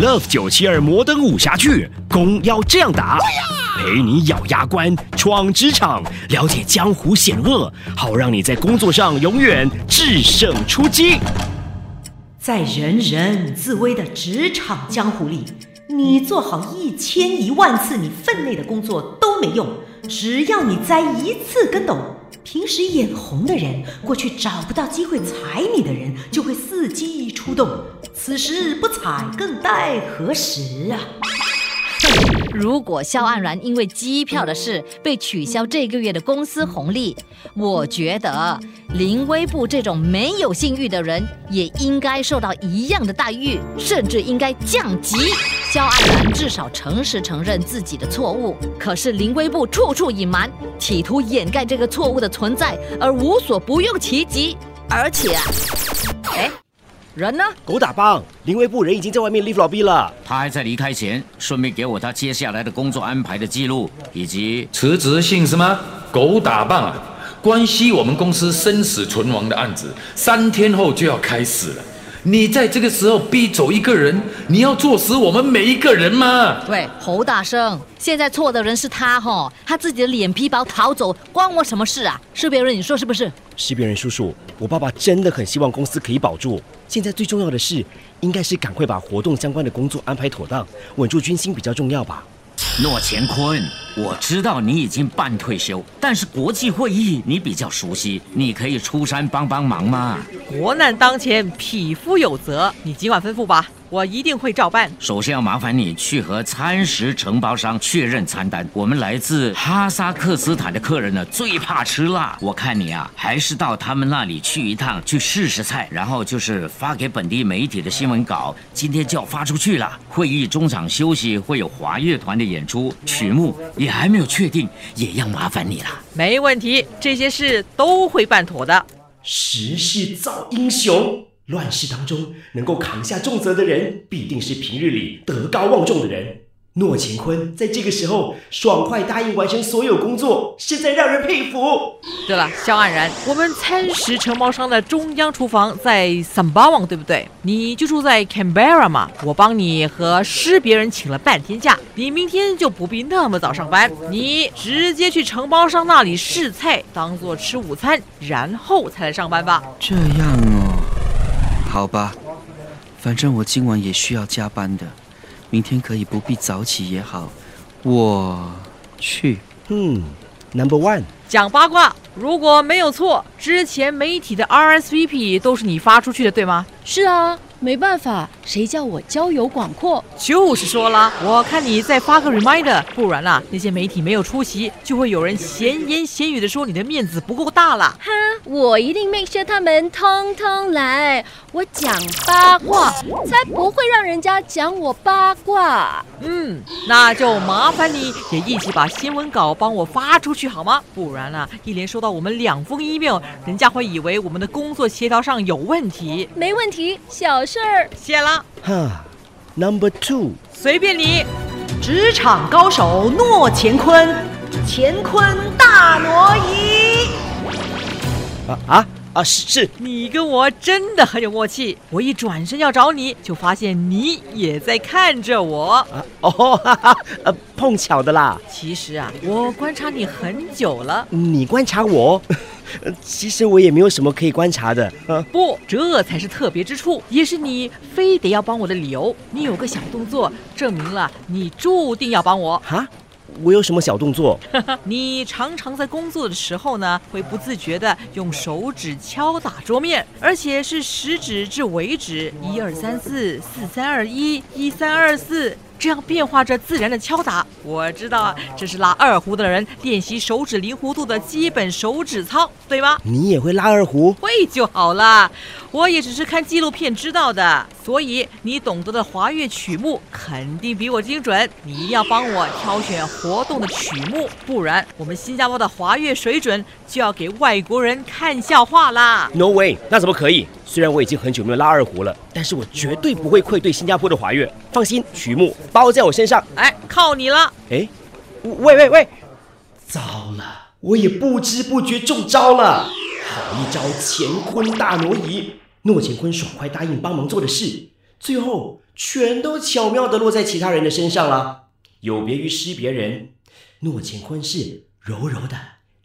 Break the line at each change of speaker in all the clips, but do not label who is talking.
Love 九七二摩登武侠剧，攻要这样打，陪你咬牙关，闯职场，了解江湖险恶，好让你在工作上永远制胜出击。
在人人自危的职场江湖里，你做好一千一万次你分内的工作都没用，只要你栽一次跟斗，平时眼红的人，过去找不到机会踩你的人，就会伺机出动。此时不踩，更待何时啊？
如果肖安然因为机票的事被取消这个月的公司红利，我觉得林威布这种没有信誉的人也应该受到一样的待遇，甚至应该降级。肖安然至少诚实承认自己的错误，可是林威布处处隐瞒，企图掩盖这个错误的存在，而无所不用其极。而且啊，哎，人呢？
狗打棒，林威部人已经在外面 leave lobby 了。
他还在离开前顺便给我他接下来的工作安排的记录，以及
辞职信是吗？狗打棒啊！关系我们公司生死存亡的案子，三天后就要开始了。你在这个时候逼走一个人，你要坐死我们每一个人吗？
喂，侯大生，现在错的人是他吼，他自己的脸皮薄逃走，关我什么事啊？是别人，你说是不是？
是别人叔叔，我爸爸真的很希望公司可以保住。现在最重要的是，应该是赶快把活动相关的工作安排妥当，稳住军心比较重要吧。
诺乾坤，我知道你已经半退休，但是国际会议你比较熟悉，你可以出山帮帮忙吗？
国难当前，匹夫有责，你尽管吩咐吧，我一定会照办。
首先要麻烦你去和餐食承包商确认餐单。我们来自哈萨克斯坦的客人呢，最怕吃辣。我看你啊，还是到他们那里去一趟，去试试菜，然后就是发给本地媒体的新闻稿，今天就要发出去了。会议中场休息会有华乐团的演出，曲目也还没有确定，也要麻烦你了。
没问题，这些事都会办妥的。
时势造英雄，乱世当中能够扛下重责的人，必定是平日里德高望重的人。诺乾坤在这个时候爽快答应完成所有工作，实在让人佩服。
对了，肖安然，我们餐食承包商的中央厨房在桑巴旺，对不对？你就住在 Canberra 嘛，我帮你和师别人请了半天假，你明天就不必那么早上班，你直接去承包商那里试菜，当做吃午餐，然后才来上班吧。
这样哦，好吧，反正我今晚也需要加班的，明天可以不必早起也好，我去。
嗯，Number One，
讲八卦，如果没有错，之前媒体的 RSVP 都是你发出去的，对吗？
是啊，没办法，谁叫我交友广阔？
就是说啦，我看你再发个 reminder，不然啊，那些媒体没有出席，就会有人闲言闲语的说你的面子不够大了。
哈，我一定 make sure 他们通通来，我讲八卦，才不会让人家讲我八卦。
嗯，那就麻烦你也一起把新闻稿帮我发出去好吗？不然啊，一连收到我们两封 email，人家会以为我们的工作协调上有问题。
没问题，小事儿。
写了，
哈，Number Two，
随便你。
职场高手诺乾坤，乾坤大挪移。
啊啊啊！是是，
你跟我真的很有默契。我一转身要找你，就发现你也在看着我。
啊哦，哈哈，呃，碰巧的啦。
其实啊，我观察你很久了。
你观察我，呃其实我也没有什么可以观察的。啊，
不，这才是特别之处，也是你非得要帮我的理由。你有个小动作，证明了你注定要帮我。
哈，我有什么小动作？
你常常在工作的时候呢，会不自觉地用手指敲打桌面，而且是食指至尾指，一二三四，四三二一，一三二四。这样变化着自然的敲打，我知道啊，这是拉二胡的人练习手指灵活度的基本手指操，对吗？
你也会拉二胡？
会就好了。我也只是看纪录片知道的，所以你懂得的华乐曲目肯定比我精准。你一定要帮我挑选活动的曲目，不然我们新加坡的华乐水准就要给外国人看笑话啦。
No way，那怎么可以？虽然我已经很久没有拉二胡了，但是我绝对不会愧对新加坡的华乐。放心，曲目包在我身上。
哎，靠你了！
哎，喂喂喂，糟了，我也不知不觉中招了。好一招乾坤大挪移，诺乾坤爽快答应帮忙做的事，最后全都巧妙地落在其他人的身上了。有别于施别人，诺乾坤是柔柔的、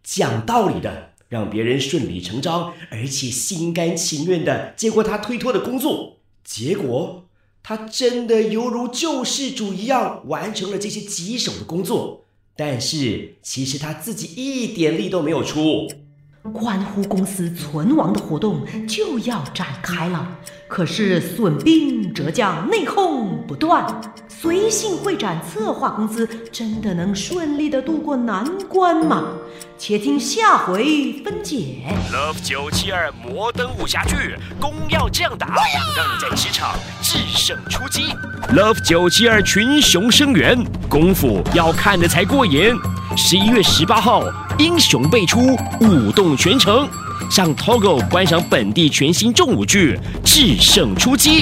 讲道理的，让别人顺理成章，而且心甘情愿地接过他推脱的工作。结果，他真的犹如救世主一样完成了这些棘手的工作，但是其实他自己一点力都没有出。
关乎公司存亡的活动就要展开了，可是损兵折将，内讧不断。随性会展策划公司真的能顺利的度过难关吗？且听下回分解。
Love 九七二摩登武侠剧，攻要这样打，让你在职场制胜出击。Love 九七二群雄生源，功夫要看的才过瘾。十一月十八号，英雄辈出，舞动全城。上 Togo 观赏本地全新重武剧《制胜出击》。